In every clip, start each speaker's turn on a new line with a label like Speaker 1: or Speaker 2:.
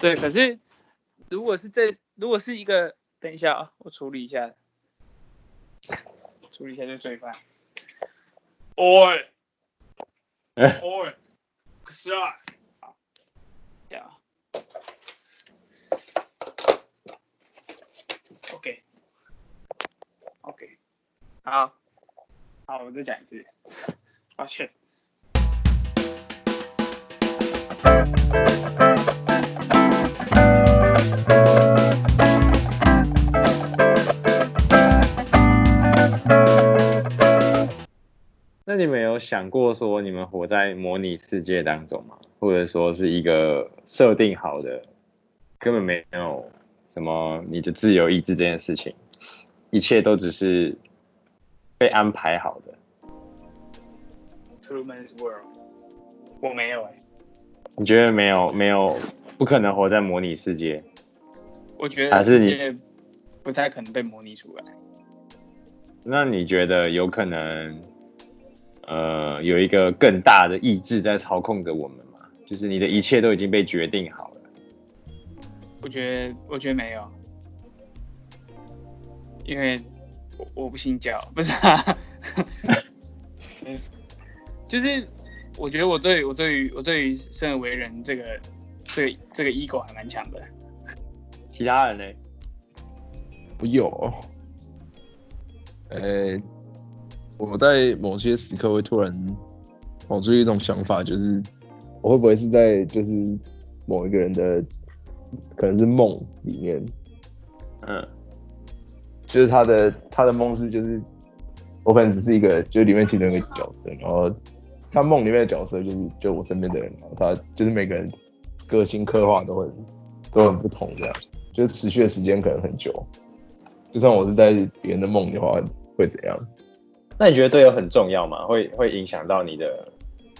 Speaker 1: 对，可是如果是这，如果是一个，等一下啊，我处理一下，处理一下这罪犯。喂，哎，喂，是啊，这样，OK，OK，好，好，我再讲一次，抱歉。
Speaker 2: 那你们有想过说你们活在模拟世界当中吗？或者说是一个设定好的，根本没有什么你的自由意志这件事情，一切都只是被安排好的。
Speaker 1: Truman's World，我没有哎、欸。
Speaker 2: 你觉得没有没有不可能活在模拟世界？
Speaker 1: 我觉得还是你不太可能被模拟出来。
Speaker 2: 那你觉得有可能？呃，有一个更大的意志在操控着我们吗，就是你的一切都已经被决定好了。
Speaker 1: 我觉得，我觉得没有，因为我我不信教，不是啊，就是我觉得我对我对于我对于生而为人这个这个这个 ego 还蛮强的。
Speaker 2: 其他人呢？
Speaker 3: 我有，呃、欸。我在某些时刻会突然冒出一种想法，就是我会不会是在就是某一个人的可能是梦里面，嗯，就是他的他的梦是就是我可能只是一个就是里面其中一个角色，然后他梦里面的角色就是就我身边的人，然后他就是每个人个性刻画都很都很不同，这样就是持续的时间可能很久，就算我是在别人的梦的话会怎样？
Speaker 2: 那你觉得队友很重要吗？会会影响到你的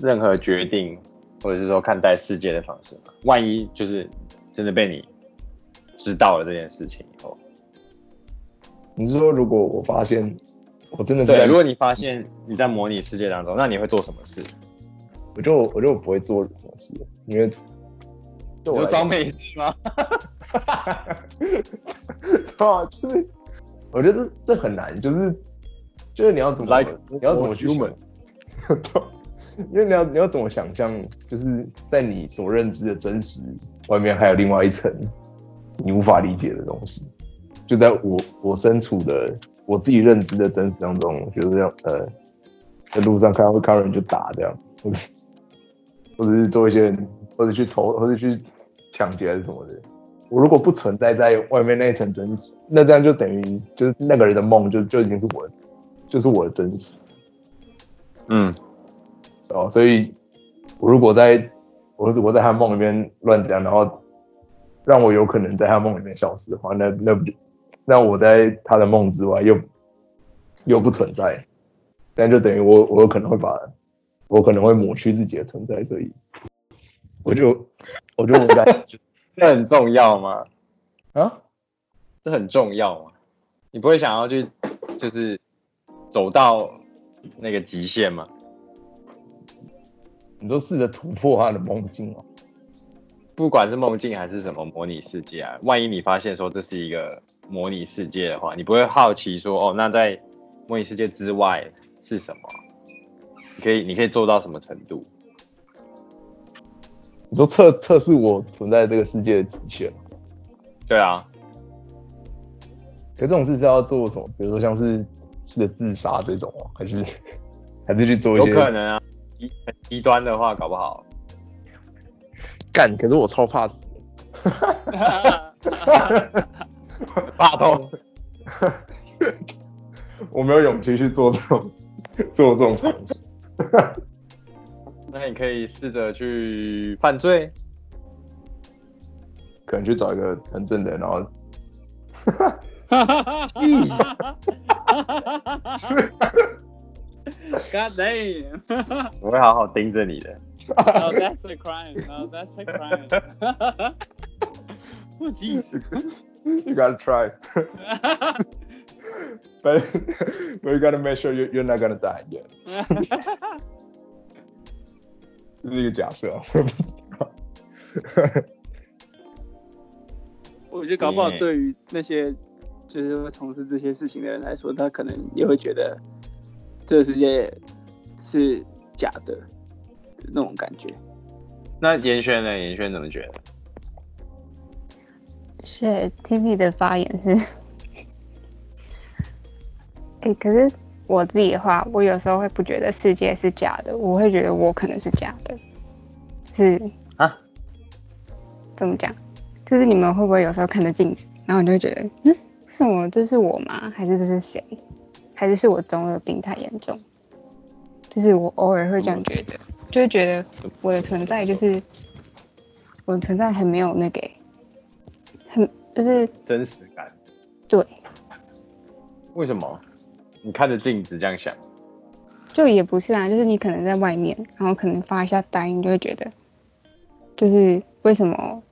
Speaker 2: 任何决定，或者是说看待世界的方式吗？万一就是真的被你知道了这件事情以后，
Speaker 3: 你是说如果我发现我真的在，
Speaker 2: 如果你发现你在模拟世界当中，那你会做什么事？
Speaker 3: 我就我就不会做什么事，因为
Speaker 2: 就我装没事吗？
Speaker 3: 啊，就是我觉得这这很难，就是。就是你要怎么来，你要怎么去想？因为你要你要怎么想象，就是在你所认知的真实外面，还有另外一层你无法理解的东西。就在我我身处的我自己认知的真实当中，就是这样呃，在路上看到会看到人就打这样，或者或者是做一些，或者去偷，或者去抢劫还是什么的。我如果不存在在外面那一层真实，那这样就等于就是那个人的梦就就已经是我。就是我的真实，
Speaker 2: 嗯，
Speaker 3: 哦，所以，我如果在，我如果在他梦里面乱讲，然后让我有可能在他梦里面消失的话，那那不就，那我在他的梦之外又又不存在，但就等于我我有可能会把，我可能会抹去自己的存在，所以，我就我就应该，
Speaker 2: 这很重要吗？
Speaker 3: 啊，
Speaker 2: 这很重要吗？你不会想要去，就是。走到那个极限吗？
Speaker 3: 你都试着突破他的梦境哦。
Speaker 2: 不管是梦境还是什么模拟世界啊，万一你发现说这是一个模拟世界的话，你不会好奇说哦，那在模拟世界之外是什么？你可以，你可以做到什么程度？
Speaker 3: 你说测测试我存在这个世界的极限？
Speaker 2: 对啊。
Speaker 3: 可这种事是要做什么？比如说像是。是的，自杀这种还是还是去做一些？
Speaker 2: 有可能啊，极极端的话，搞不好
Speaker 3: 干。可是我超怕死，
Speaker 2: 怕痛。
Speaker 3: 我没有勇气去做这种做这种尝试。
Speaker 2: 那你可以试着去犯罪，
Speaker 3: 可能去找一个很正的人，然后。
Speaker 1: 哈哈哈哈哈！God damn！
Speaker 2: 我会好好盯着你的。
Speaker 1: Oh, that's a crime. Oh, that's a crime. Oh, jeez.
Speaker 3: You gotta try. But but you gotta make sure you you're not gonna die yet. 这是一个假设啊，我不知道。
Speaker 1: 我觉得搞不好对于那些就是会从事这些事情的人来说，他可能也会觉得这个世界是假的那种感觉。
Speaker 2: 那严轩呢？严轩怎么觉得？
Speaker 4: 是 TV 的发言是，哎、欸，可是我自己的话，我有时候会不觉得世界是假的，我会觉得我可能是假的，是啊？怎么讲？就是你们会不会有时候看着镜子，然后你就会觉得，嗯，是我？这是我吗？还是这是谁？还是是我中二病太严重？就是我偶尔会这样觉得，就会觉得我的存在就是我的存在很没有那个。很就是
Speaker 2: 真实感，
Speaker 4: 对。
Speaker 2: 为什么？你看着镜子这样想？
Speaker 4: 就也不是啊，就是你可能在外面，然后可能发一下呆，你就会觉得，就是为什么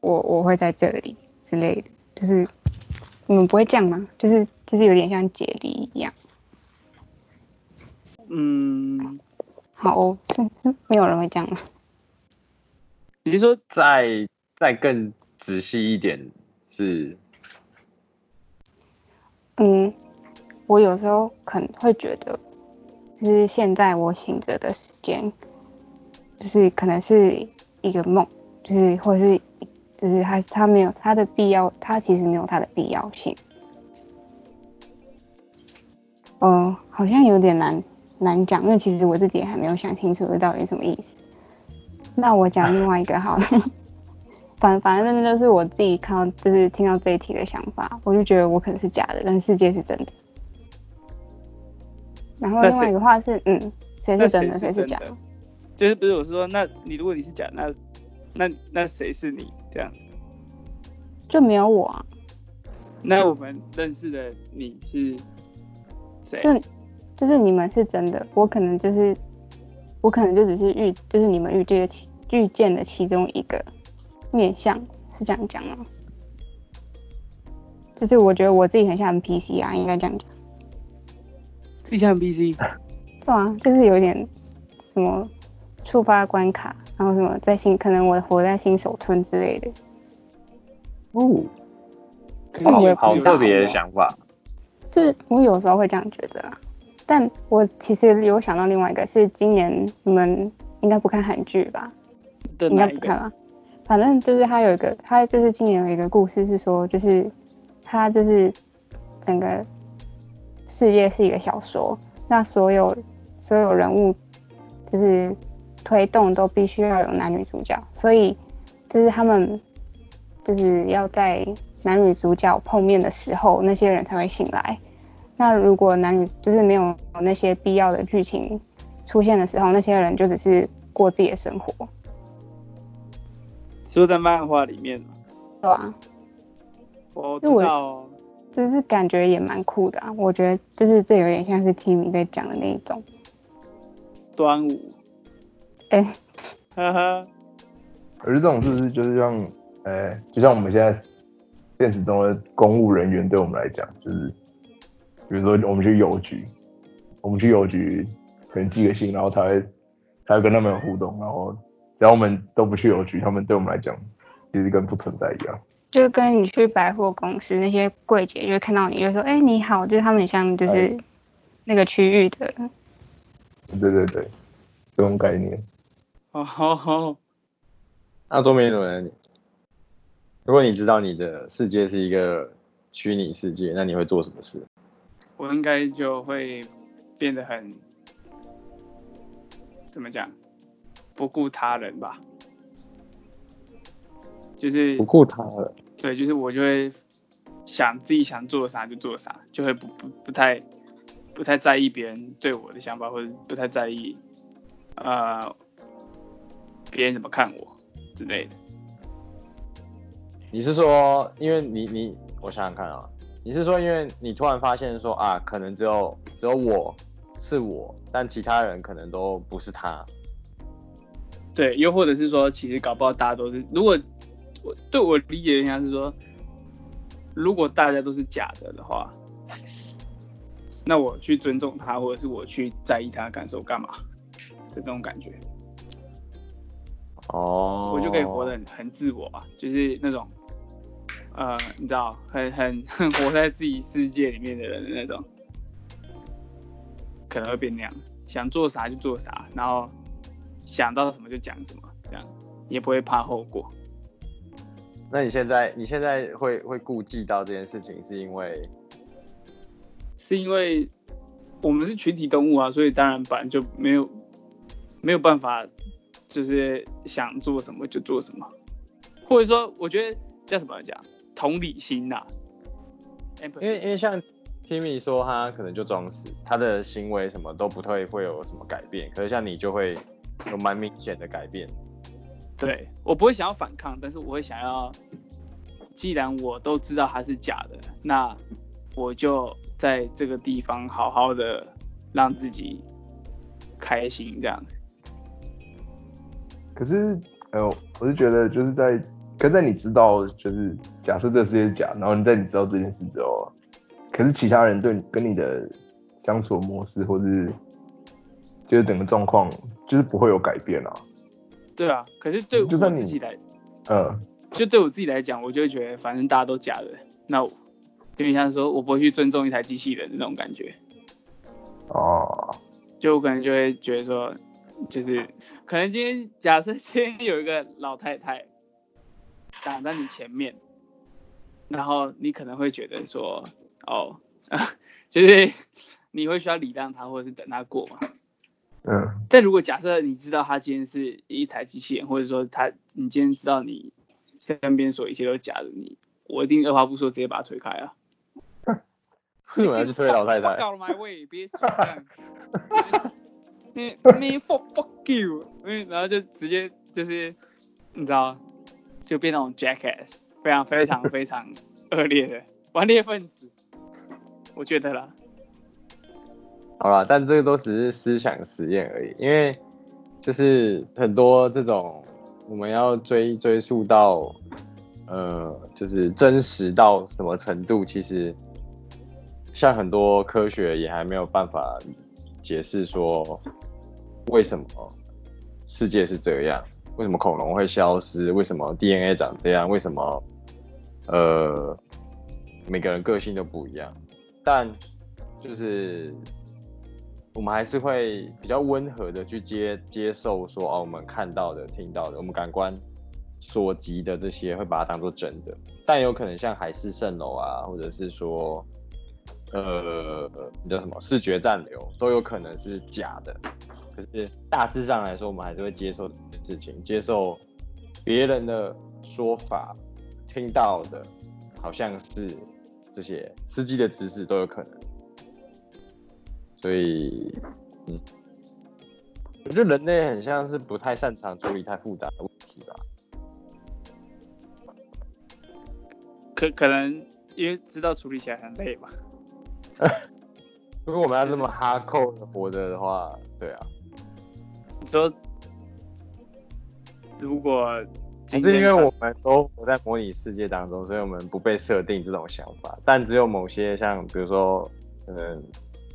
Speaker 4: 我我会在这里之类的，就是你们不会这样吗？就是就是有点像解离一样。
Speaker 1: 嗯，
Speaker 4: 好，哦是没有人会这样吗？
Speaker 1: 你是说
Speaker 2: 再再更？仔细一点是，
Speaker 4: 嗯，我有时候可能会觉得，就是现在我醒着的时间，就是可能是一个梦，就是或者是，就是还是它没有它的必要，它其实没有它的必要性。嗯、好像有点难难讲，因为其实我自己也还没有想清楚这到底是什么意思。那我讲另外一个好了。反反正那就是我自己看到，就是听到这一题的想法，我就觉得我可能是假的，但世界是真的。然后另外一个话是，嗯，谁是真的，谁是假的？
Speaker 1: 就是不是我说，那你如果你是假，那那那谁是你这样子？
Speaker 4: 就没有我啊。
Speaker 1: 那我们认识的你是谁？
Speaker 4: 就就是你们是真的，我可能就是我可能就只是遇，就是你们遇这个遇见的其中一个。面相是这样讲吗？就是我觉得我自己很像 NPC 啊，应该这样讲。
Speaker 1: 自己像 NPC？
Speaker 4: 对啊，就是有点什么触发关卡，然后什么在新，可能我活在新手村之类的。
Speaker 2: 哦，好，好特别的想法。
Speaker 4: 就是我有时候会这样觉得啦，但我其实有想到另外一个，是今年你们应该不看韩剧吧？应该不看吧？反正就是他有一个，他就是今年有一个故事是说，就是他就是整个世界是一个小说，那所有所有人物就是推动都必须要有男女主角，所以就是他们就是要在男女主角碰面的时候，那些人才会醒来。那如果男女就是没有那些必要的剧情出现的时候，那些人就只是过自己的生活。
Speaker 1: 就在漫画里面，
Speaker 4: 对啊，
Speaker 1: 我知道、哦，
Speaker 4: 就是感觉也蛮酷的啊。我觉得就是这有点像是 Timmy 在讲的那一种
Speaker 1: 端午，
Speaker 4: 哎、
Speaker 1: 欸，哈哈。
Speaker 3: 可是这种是不是就是像，哎、欸，就像我们现在现实中的公务人员，对我们来讲，就是比如说我们去邮局，我们去邮局可能寄个信，然后才会才会跟他们有互动，然后。只要我们都不去邮局，他们对我们来讲，其实跟不存在一样。
Speaker 4: 就跟你去百货公司，那些柜姐就会看到你，就说：“哎、欸，你好。”就是他们像就是那个区域的。
Speaker 3: 对对对，这种概念。
Speaker 1: 哦好好。
Speaker 2: 那周明伦，如果你知道你的世界是一个虚拟世界，那你会做什么事？
Speaker 1: 我应该就会变得很，怎么讲？不顾他人吧，就是
Speaker 2: 不顾他人。
Speaker 1: 对，就是我就会想自己想做啥就做啥，就会不不不太不太在意别人对我的想法，或者不太在意呃别人怎么看我之类的。
Speaker 2: 你是说，因为你你我想想看啊，你是说，因为你突然发现说啊，可能只有只有我是我，但其他人可能都不是他。
Speaker 1: 对，又或者是说，其实搞不好大家都是，如果我对我理解应该是说，如果大家都是假的的话，那我去尊重他，或者是我去在意他的感受干嘛的这种感觉。
Speaker 2: 哦，
Speaker 1: 我就可以活得很很自我啊，就是那种呃，你知道，很很很活在自己世界里面的人的那种，可能会变那样，想做啥就做啥，然后想到什么就讲什么，这样也不会怕后果。
Speaker 2: 那你现在你现在会会顾忌到这件事情，是因为
Speaker 1: 是因为我们是群体动物啊，所以当然本来就没有没有办法，就是想做什么就做什么，或者说我觉得叫什么讲同理心呐、啊，
Speaker 2: 因为因为像 Timmy 说他可能就装死，他的行为什么都不会会有什么改变，可是像你就会有蛮明显的改变。
Speaker 1: 对，我不会想要反抗，但是我会想要，既然我都知道它是假的，那我就在这个地方好好的让自己开心这样。
Speaker 3: 可是，哎呦，我是觉得就是在，可是在你知道就是假设这个世界是假，然后你在你知道这件事之后，可是其他人对跟你的相处模式或者是就是整个状况就是不会有改变啊。
Speaker 1: 对啊，可是对我自己来，
Speaker 3: 嗯，
Speaker 1: 就对我自己来讲，我就会觉得反正大家都假的，那我有点像说我不会去尊重一台机器人的那种感觉。
Speaker 3: 哦，
Speaker 1: 就我可能就会觉得说，就是可能今天假设今天有一个老太太挡在你前面，然后你可能会觉得说，哦，就是你会需要礼让她，或者是等她过嘛。
Speaker 3: 嗯，
Speaker 1: 但如果假设你知道他今天是一台机器人，或者说他你今天知道你身边所有一切都是假的，你我一定二话不说直接把他推开啊！
Speaker 2: 为什么要去推老太太？
Speaker 1: 搞了 my way，别这样。Me for fuck you，然后就直接就是你知道，就变那种 jackass，非常非常非常恶劣的 顽劣分子，我觉得啦。
Speaker 2: 好啦，但这个都只是思想实验而已，因为就是很多这种我们要追追溯到，呃，就是真实到什么程度，其实像很多科学也还没有办法解释说为什么世界是这样，为什么恐龙会消失，为什么 DNA 长这样，为什么呃每个人个性都不一样，但就是。我们还是会比较温和的去接接受说，哦，我们看到的、听到的，我们感官所及的这些，会把它当做真的。但有可能像海市蜃楼啊，或者是说，呃，你叫什么视觉暂留，都有可能是假的。可是大致上来说，我们还是会接受这件事情，接受别人的说法，听到的好像是这些司机的指示都有可能。所以，嗯，我觉得人类很像是不太擅长处理太复杂的问题吧。
Speaker 1: 可可能因为知道处理起来很累吧。
Speaker 2: 如果我们要这么哈扣的活着的话，对啊。
Speaker 1: 你说，如果
Speaker 2: 只是因为我们都活在模拟世界当中，所以我们不被设定这种想法。但只有某些像比如说，嗯。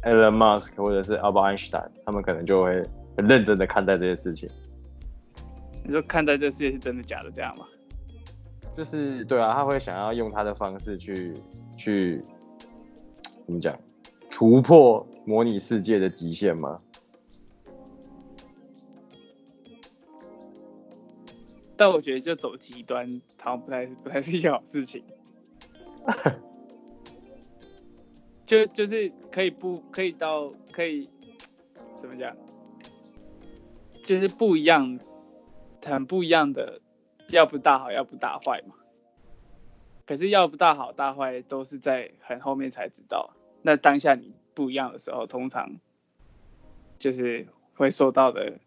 Speaker 2: Elon Musk 或者是 Albert Einstein，他们可能就会很认真的看待这些事情。
Speaker 1: 你说看待这世界是真的假的这样吗？
Speaker 2: 就是对啊，他会想要用他的方式去去怎么讲，突破模拟世界的极限吗？
Speaker 1: 但我觉得就走极端，好像不太不太是一件好事情。就就是可以不可以到可以怎么讲，就是不一样，很不一样的，要不大好，要不大坏嘛。可是要不大好大坏都是在很后面才知道。那当下你不一样的时候，通常就是会受到的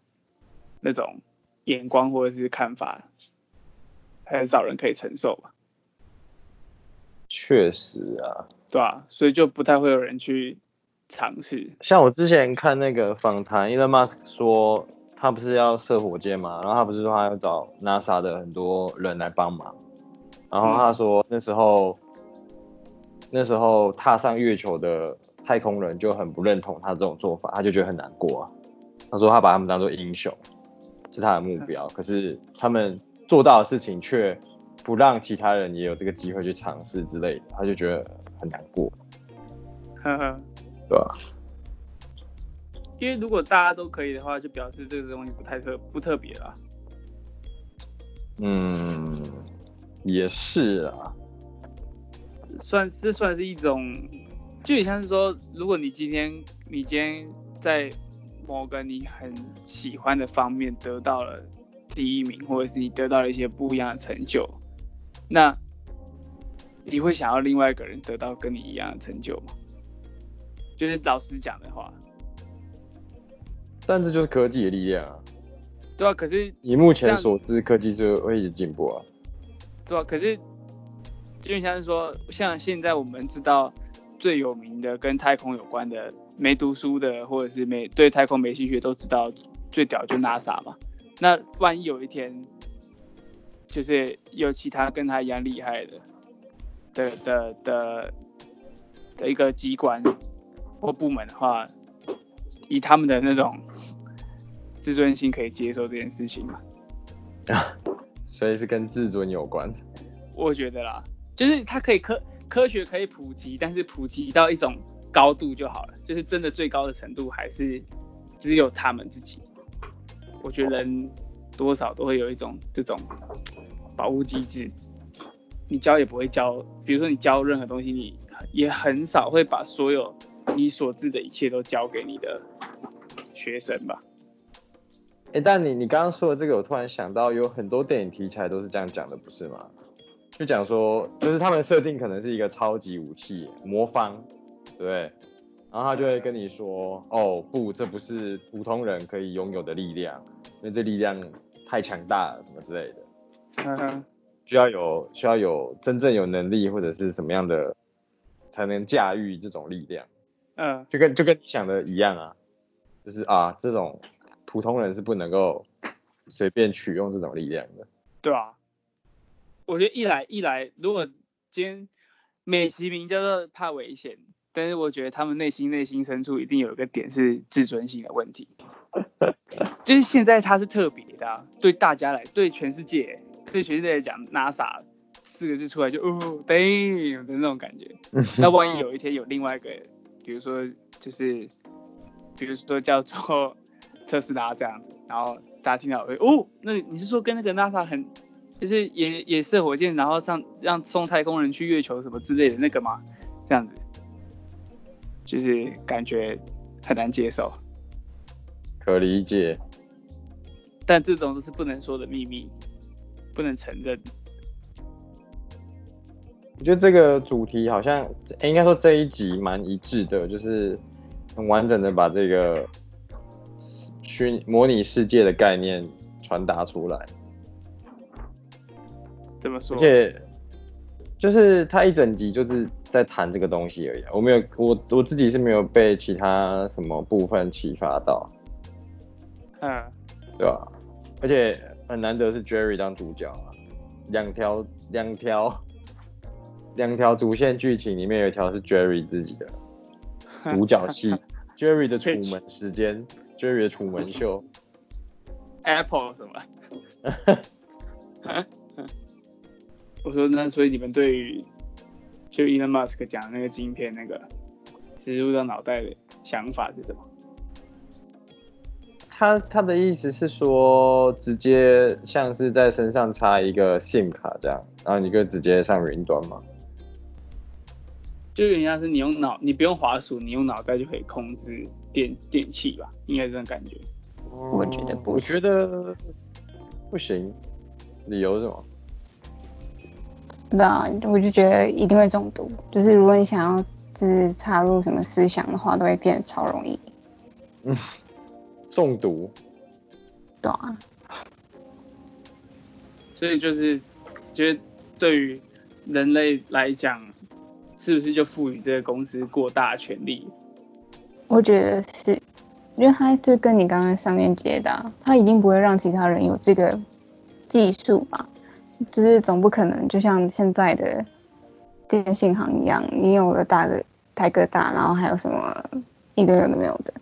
Speaker 1: 那种眼光或者是看法，很少人可以承受吧。
Speaker 2: 确实啊。
Speaker 1: 对啊，所以就不太会有人去尝试。
Speaker 2: 像我之前看那个访谈，Elon Musk 说他不是要射火箭嘛，然后他不是说他要找 NASA 的很多人来帮忙，然后他说那时候、那时候踏上月球的太空人就很不认同他这种做法，他就觉得很难过啊。他说他把他们当做英雄，是他的目标，可是他们做到的事情却不让其他人也有这个机会去尝试之类的，他就觉得很难过。
Speaker 1: 呵呵，
Speaker 2: 对吧？
Speaker 1: 因为如果大家都可以的话，就表示这个东西不太特不特别了。
Speaker 2: 嗯，也是啊。
Speaker 1: 算这算是一种，就也像是说，如果你今天你今天在某个你很喜欢的方面得到了第一名，或者是你得到了一些不一样的成就，那你会想要另外一个人得到跟你一样的成就吗？就是老师讲的话。
Speaker 2: 但这就是科技的力量啊。
Speaker 1: 对啊，可是
Speaker 2: 以目前所知，科技是会一直进步啊。
Speaker 1: 对啊，可是因为像是说，像现在我们知道最有名的跟太空有关的，没读书的或者是没对太空没兴趣，都知道最屌就 NASA 嘛。那万一有一天，就是有其他跟他一样厉害的的的的的一个机关或部门的话，以他们的那种。自尊心可以接受这件事情嘛？
Speaker 2: 啊，所以是跟自尊有关。
Speaker 1: 我觉得啦，就是它可以科科学可以普及，但是普及到一种高度就好了。就是真的最高的程度还是只有他们自己。我觉得人多少都会有一种这种保护机制。你教也不会教，比如说你教任何东西，你也很少会把所有你所知的一切都教给你的学生吧。
Speaker 2: 哎、欸，但你你刚刚说的这个，我突然想到，有很多电影题材都是这样讲的，不是吗？就讲说，就是他们设定可能是一个超级武器魔方，对不对？然后他就会跟你说，哦不，这不是普通人可以拥有的力量，因为这力量太强大了，什么之类的。
Speaker 1: 嗯哼，
Speaker 2: 需要有需要有真正有能力或者是什么样的才能驾驭这种力量。
Speaker 1: 嗯，
Speaker 2: 就跟就跟你想的一样啊，就是啊这种。普通人是不能够随便取用这种力量的，
Speaker 1: 对啊，我觉得一来一来，如果今天美其名叫做怕危险，但是我觉得他们内心内心深处一定有一个点是自尊心的问题，就是现在他是特别的啊，对大家来，对全世界，对全世界来讲，NASA 四个字出来就哦，damn 的那种感觉。那万一有一天有另外一个，比如说就是，比如说叫做。特斯拉这样子，然后大家听到会哦，那你是说跟那个 NASA 很，就是也也射火箭，然后上让送太空人去月球什么之类的那个吗？这样子，就是感觉很难接受。
Speaker 2: 可理解。
Speaker 1: 但这种都是不能说的秘密，不能承认。
Speaker 2: 我觉得这个主题好像，应该说这一集蛮一致的，就是很完整的把这个。虚模拟世界的概念传达出来，
Speaker 1: 怎么说？
Speaker 2: 而且就是他一整集就是在谈这个东西而已。我没有，我我自己是没有被其他什么部分启发到。
Speaker 1: 嗯，
Speaker 2: 对吧？而且很难得是 Jerry 当主角啊，两条两条两条主线剧情里面有一条是 Jerry 自己的 独角戏，Jerry 的楚门时间。Jerry 的楚门秀，
Speaker 1: Apple 什么？我说那所以你们对于就 Elon Musk 讲的那个晶片那个植入到脑袋的想法是什么？
Speaker 2: 他他的意思是说，直接像是在身上插一个 SIM 卡这样，然后你就直接上云端嘛？
Speaker 1: 就人家是你用脑，你不用滑鼠，你用脑袋就可以控制。电电器吧，应该是这种感觉。
Speaker 4: 我觉得不行。
Speaker 2: 我觉得不行，理由是什么？
Speaker 4: 那我就觉得一定会中毒。就是如果你想要就是插入什么思想的话，都会变得超容易。
Speaker 2: 嗯，中毒。
Speaker 4: 对啊。
Speaker 1: 所以就是觉得对于人类来讲，是不是就赋予这个公司过大的权利？
Speaker 4: 我觉得是，因为他就跟你刚刚上面接的、啊，他一定不会让其他人有这个技术吧？就是总不可能就像现在的电信行一样，你有了大哥台哥大，然后还有什么一个人都没有的，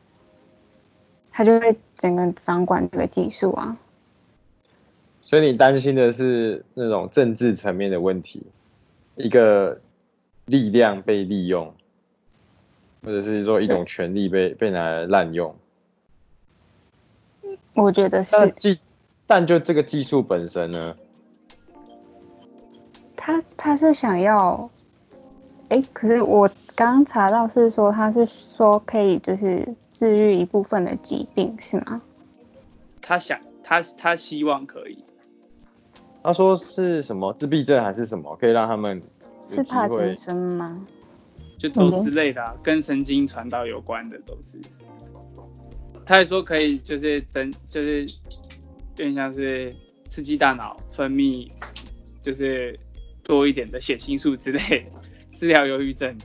Speaker 4: 他就会整个掌管这个技术啊。
Speaker 2: 所以你担心的是那种政治层面的问题，一个力量被利用，或者是说一种权力被被拿来滥用。
Speaker 4: 我觉得是。
Speaker 2: 但技，但就这个技术本身呢？
Speaker 4: 他他是想要，哎、欸，可是我刚刚查到是说他是说可以就是治愈一部分的疾病是吗？
Speaker 1: 他想他他希望可以。
Speaker 2: 他说是什么自闭症还是什么，可以让他们
Speaker 4: 是帕金森吗？
Speaker 1: 就都之类的、啊，跟神经传导有关的都是。他还说可以就是增就是有点像是刺激大脑分泌，就是多一点的血清素之类的，治疗忧郁症。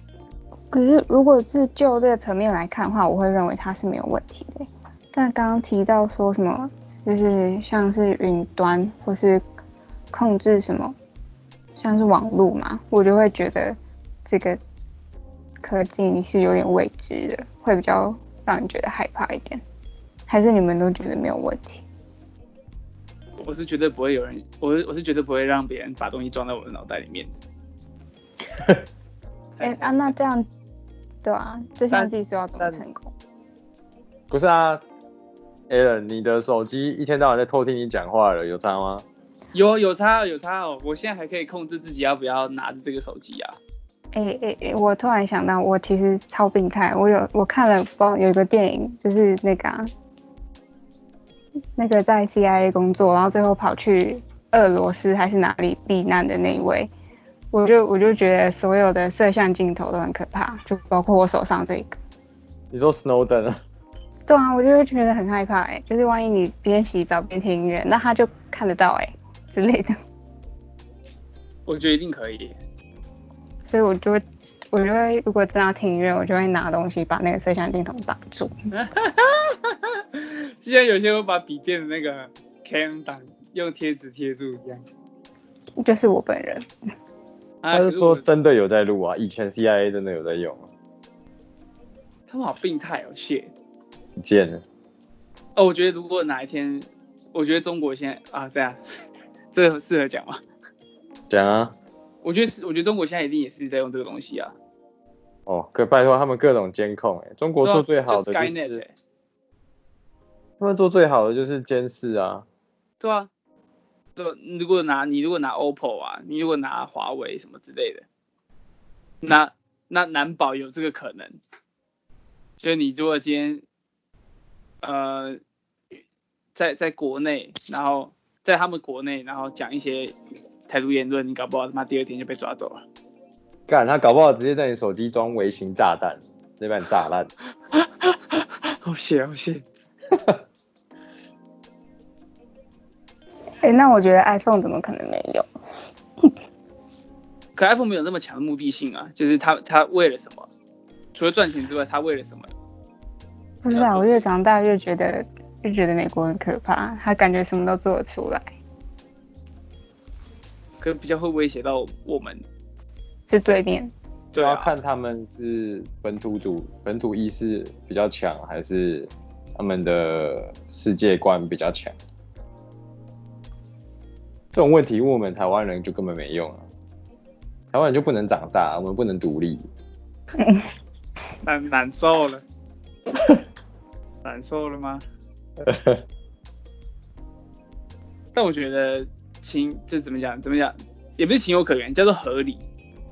Speaker 4: 可是如果是就这个层面来看的话，我会认为它是没有问题的。但刚刚提到说什么，就是像是云端或是。控制什么，像是网络嘛，我就会觉得这个科技是有点未知的，会比较让人觉得害怕一点。还是你们都觉得没有问题？
Speaker 1: 我是绝对不会有人，我我是绝对不会让别人把东西装在我的脑袋里面的。
Speaker 4: 哎、欸、啊，那这样，对啊，这项技术要怎么成功？
Speaker 2: 不是啊，Alan，你的手机一天到晚在偷听你讲话了，有差吗？
Speaker 1: 有有差有差哦！我现在还可以控制自己要不要拿着这个手机啊。
Speaker 4: 哎哎哎！我突然想到，我其实超病态。我有我看了，包有一个电影，就是那个、啊、那个在 CIA 工作，然后最后跑去俄罗斯还是哪里避难的那一位。我就我就觉得所有的摄像镜头都很可怕，就包括我手上这个。
Speaker 2: 你说 Snowden 啊？
Speaker 4: 对啊，我就会觉得很害怕哎，就是万一你边洗澡边听音乐，那他就看得到哎。之类的，
Speaker 1: 我觉得一定可以，
Speaker 4: 所以我就会，我就会，如果真要听音乐，我就会拿东西把那个摄像镜头挡住。
Speaker 1: 就像有些会把笔电的那个 cam 挡，用贴纸贴住一样。
Speaker 4: 就是我本人。
Speaker 2: 他是说真的有在录啊，以前 CIA 真的有在用啊。
Speaker 1: 他们好病态哦，谢。
Speaker 2: 贱了。
Speaker 1: 哦，我觉得如果哪一天，我觉得中国现在啊，对啊。这个适合讲吗？
Speaker 2: 讲啊！
Speaker 1: 我觉得是，我觉得中国现在一定也是在用这个东西啊。
Speaker 2: 哦，可拜托他们各种监控，哎，中国做最好的就是，他们做最好的就是监视啊。
Speaker 1: 对啊，对，如果拿你如果拿 OPPO 啊，你如果拿华为什么之类的，那那难保有这个可能。所以你如果今天呃在在国内，然后。在他们国内，然后讲一些台独言论，你搞不好他妈第二天就被抓走了。
Speaker 2: 干，他搞不好直接在你手机装微型炸弹，直接把你炸烂。
Speaker 1: 好险，好险。
Speaker 4: 哎，那我觉得 iPhone 怎么可能没有？
Speaker 1: 可 iPhone 没有那么强的目的性啊，就是他他为了什么？除了赚钱之外，他为了什么？
Speaker 4: 不知道，我越长大越觉得。越觉得美国很可怕，他感觉什么都做得出来，
Speaker 1: 可比较会威胁到我们，
Speaker 4: 是对面，
Speaker 2: 对啊，看他们是本土主本土意识比较强，还是他们的世界观比较强。这种问题问我们台湾人就根本没用啊，台湾人就不能长大，我们不能独立，
Speaker 1: 难难受了，难受了吗？但我觉得情这怎么讲？怎么讲？也不是情有可原，叫做合理、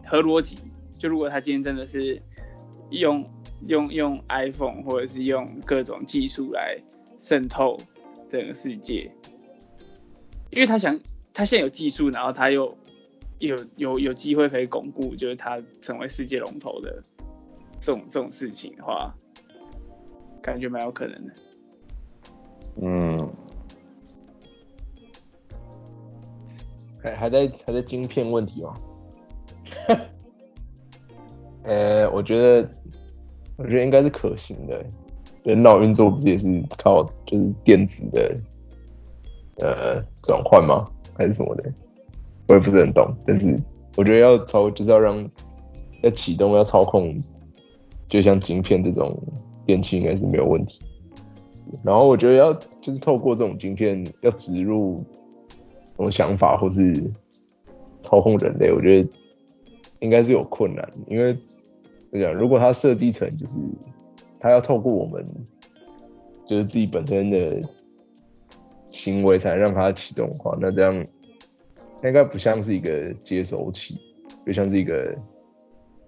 Speaker 1: 合逻辑。就如果他今天真的是用用用 iPhone 或者是用各种技术来渗透整个世界，因为他想他现在有技术，然后他又有有有机会可以巩固，就是他成为世界龙头的这种这种事情的话，感觉蛮有可能的。
Speaker 2: 嗯，
Speaker 3: 还还在还在晶片问题吗？呃、我觉得我觉得应该是可行的。人脑运作不是也是靠就是电子的呃转换吗？还是什么的？我也不是很懂。但是我觉得要操就是要让要启动要操控，就像晶片这种电器应该是没有问题。然后我觉得要就是透过这种晶片要植入种想法，或是操控人类，我觉得应该是有困难，因为怎么讲，如果它设计成就是它要透过我们就是自己本身的行为才能让它启动的话，那这样应该不像是一个接收器，就像是一个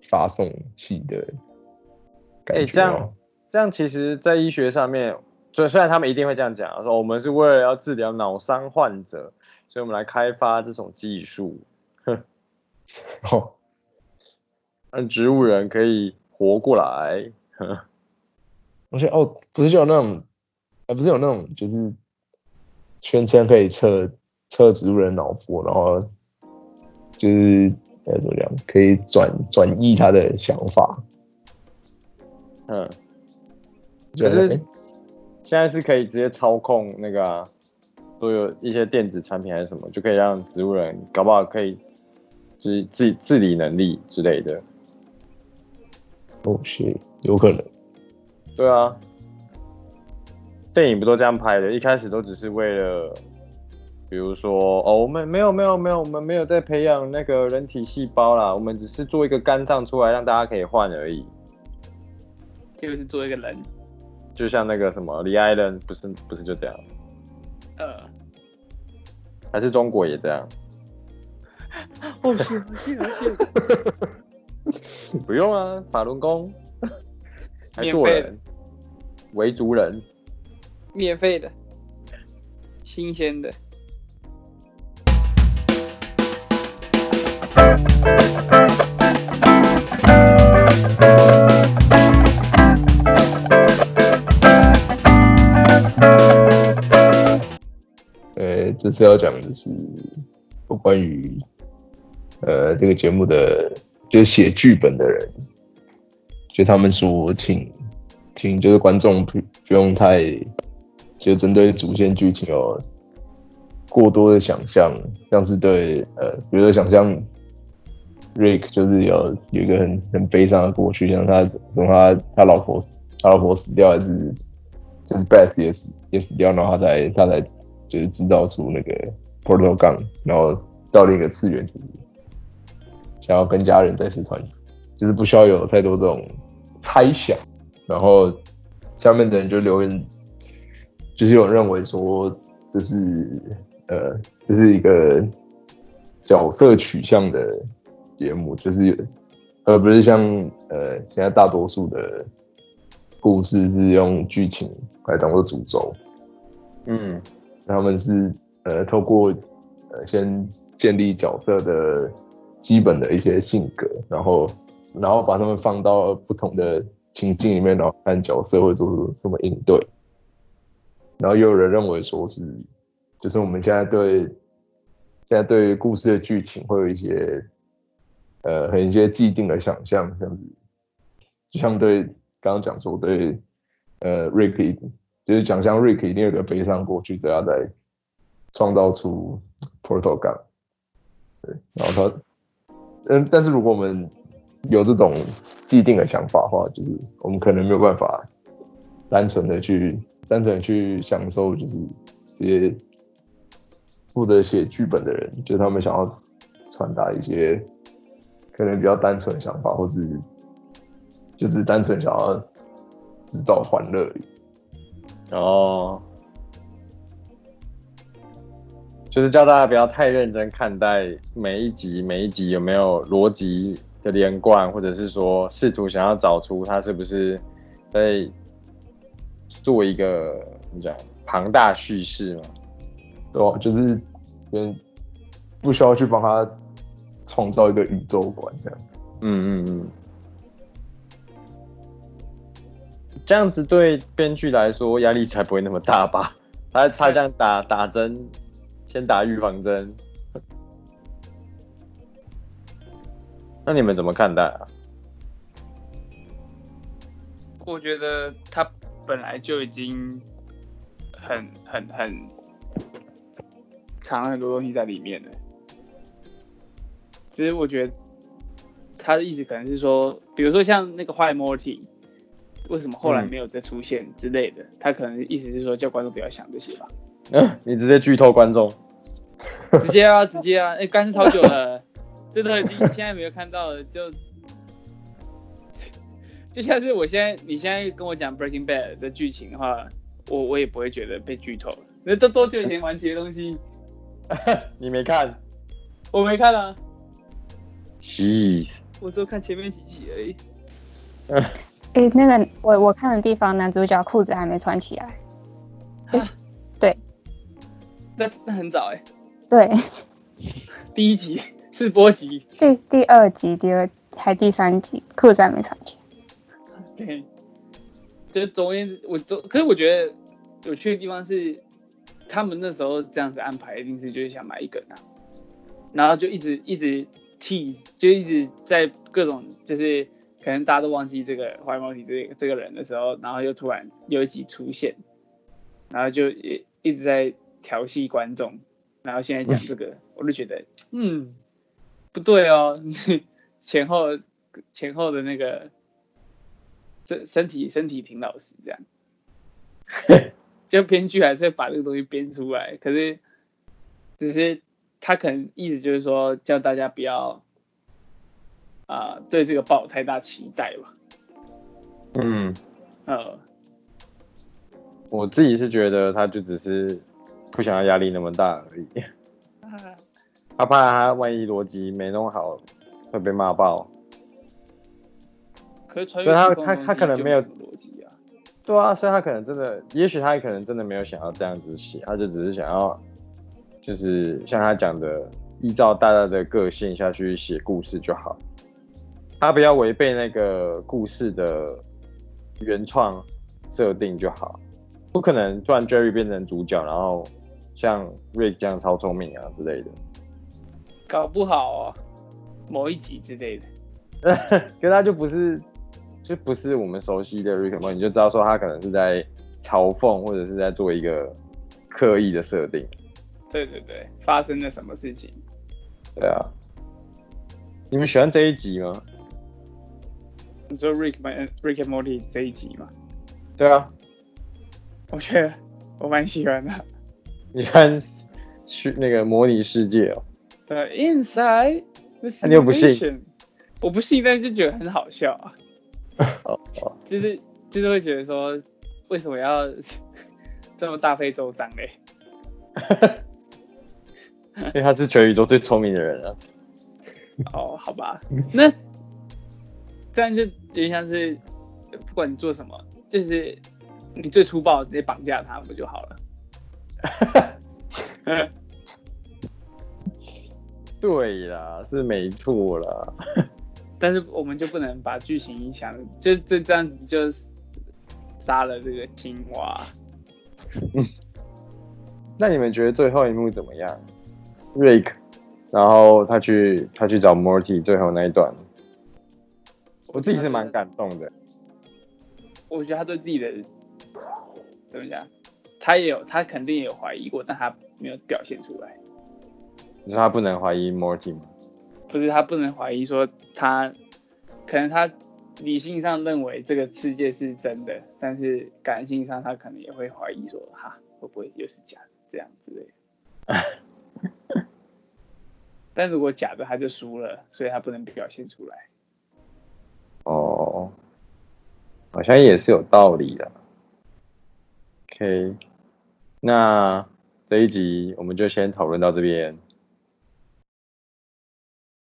Speaker 3: 发送器的感觉。哎、欸，
Speaker 2: 这样这样，其实，在医学上面。所以虽然他们一定会这样讲，说我们是为了要治疗脑伤患者，所以我们来开发这种技术，让植物人可以活过来，哼，
Speaker 3: 而且哦，不是就有那种，啊，不是有那种，就是宣称可以测测植物人脑波，然后就是呃怎么讲，可以转转移他的想法，
Speaker 2: 嗯，就是。现在是可以直接操控那个、啊，都有一些电子产品还是什么，就可以让植物人搞不好可以自自自理能力之类的。
Speaker 3: 哦，是有可能。
Speaker 2: 对啊，电影不都这样拍的？一开始都只是为了，比如说哦，我们没有没有没有，我们没有在培养那个人体细胞啦，我们只是做一个肝脏出来让大家可以换而已。
Speaker 1: 就是做一个人。
Speaker 2: 就像那个什么李艾伦，不是不是就这样？
Speaker 1: 呃，
Speaker 2: 还是中国也这样？
Speaker 1: 好险好险好险！
Speaker 2: 不用啊，法轮功，还做人，维族人，
Speaker 1: 免费的，新鲜的。
Speaker 3: 呃这次要讲的是有关于呃这个节目的，就是写剧本的人，就他们说请请就是观众不不用太就针对主线剧情有过多的想象，像是对呃比如说想象 Rick 就是有有一个很很悲伤的过去，像他从他他老婆他老婆死掉，还是就是 Beth 也死也死掉，然后他才他才。就是制造出那个 portal gun，然后到另一个次元，就是想要跟家人再次团圆，就是不需要有太多这种猜想。然后下面的人就留言，就是有人认为说这是呃这是一个角色取向的节目，就是而不是像呃现在大多数的故事是用剧情来当做主轴。嗯。他们是呃透过呃先建立角色的基本的一些性格，然后然后把他们放到不同的情境里面，然后看角色会做出什么应对。然后又有人认为说是，就是我们现在对现在对故事的剧情会有一些呃很一些既定的想象，这样子，就像对刚刚讲说对呃 Rick，。就是讲像 Rick 一定有个悲伤过去，只要再创造出 Portal Gun，对，然后他，嗯，但是如果我们有这种既定的想法的话，就是我们可能没有办法单纯的去单纯去享受，就是这些负责写剧本的人，就是他们想要传达一些可能比较单纯的想法，或是就是单纯想要制造欢乐。
Speaker 2: 哦，就是叫大家不要太认真看待每一集，每一集有没有逻辑的连贯，或者是说试图想要找出它是不是在做一个怎么讲庞大叙事嘛？
Speaker 3: 对吧？就是跟不需要去帮他创造一个宇宙观这样。嗯嗯嗯。
Speaker 2: 这样子对编剧来说压力才不会那么大吧？他他这样打打针，先打预防针。那你们怎么看待啊？
Speaker 1: 我觉得他本来就已经很很很藏了很多东西在里面了。其实我觉得他的意思可能是说，比如说像那个坏 Morty。为什么后来没有再出现之类的？嗯、他可能意思是说叫观众不要想这些吧。
Speaker 2: 嗯，你直接剧透观众。
Speaker 1: 直接啊，直接啊，哎、欸，干超久了，这都已经现在没有看到了，就就像是我现在，你现在跟我讲 Breaking Bad 的剧情的话，我我也不会觉得被剧透了。那都多久以前完结的东西？
Speaker 2: 你没看？
Speaker 1: 我没看啊。
Speaker 2: Jeez，
Speaker 1: 我只有看前面几集而已。
Speaker 4: 哎、欸，那个我我看的地方，男主角裤子还没穿起来。
Speaker 1: 啊？对。那那很早哎、欸。
Speaker 4: 对。
Speaker 1: 第一集是播集。
Speaker 4: 第第二集，第二还第三集，裤子还没穿起来。
Speaker 1: 对。就总而言之，我总可是我觉得有趣的地方是，他们那时候这样子安排，一定是就是想买一个啊，然后就一直一直 tease，就一直在各种就是可能大家都忘记这个怀毛体这这个人的时候，然后又突然有一集出现，然后就也一直在调戏观众，然后现在讲这个，我就觉得嗯不对哦，前后前后的那个。身身体身体挺老实这样，就编剧还是会把这个东西编出来，可是只是他可能意思就是说叫大家不要啊、呃、对这个抱有太大期待吧。
Speaker 2: 嗯，
Speaker 1: 呃，
Speaker 2: 我自己是觉得他就只是不想要压力那么大而已，他怕他万一逻辑没弄好会被骂爆。
Speaker 1: 所以
Speaker 2: 他他他可能没有逻辑啊，对啊，所以他可能真的，也许他也可能真的没有想要这样子写，他就只是想要，就是像他讲的，依照大家的个性下去写故事就好，他不要违背那个故事的原创设定就好，不可能突然 Jerry 变成主角，然后像 Rick 这样超聪明啊之类的，
Speaker 1: 搞不好啊，某一集之类的，
Speaker 2: 可他就不是。就不是我们熟悉的 Rick and Morty，你就知道说他可能是在嘲讽或者是在做一个刻意的设定。
Speaker 1: 对对对，发生了什么事情？
Speaker 2: 对啊。你们喜欢这一集吗？
Speaker 1: 你说 Rick and Rick and Morty 这一集吗？
Speaker 2: 对啊。
Speaker 1: 我觉得我蛮喜欢的。
Speaker 2: 你看去那个模拟世界哦。
Speaker 1: 对，Inside。
Speaker 2: 你又不信？
Speaker 1: 我不信，但是就觉得很好笑啊。
Speaker 2: 哦哦，
Speaker 1: 就是就是会觉得说，为什么要 这么大费周章嘞？
Speaker 2: 因为他是全宇宙最聪明的人啊。
Speaker 1: 哦，好吧，那这样就有点像是，不管你做什么，就是你最粗暴直接绑架他不就好了？
Speaker 2: 对啦，是没错啦。
Speaker 1: 但是我们就不能把剧情影响，就就这样子就杀了这个青蛙。
Speaker 2: 那你们觉得最后一幕怎么样？Rick，然后他去他去找 Morty 最后那一段，我自己是蛮感动的。
Speaker 1: 我觉得他对自己的怎么讲，他也有他肯定也有怀疑过，但他没有表现出来。
Speaker 2: 你说他不能怀疑 Morty 吗？
Speaker 1: 不是他不能怀疑说他，可能他理性上认为这个世界是真的，但是感性上他可能也会怀疑说，哈，会不会又是假的这样之类的。但如果假的他就输了，所以他不能表现出来。
Speaker 2: 哦，好像也是有道理的。OK，那这一集我们就先讨论到这边。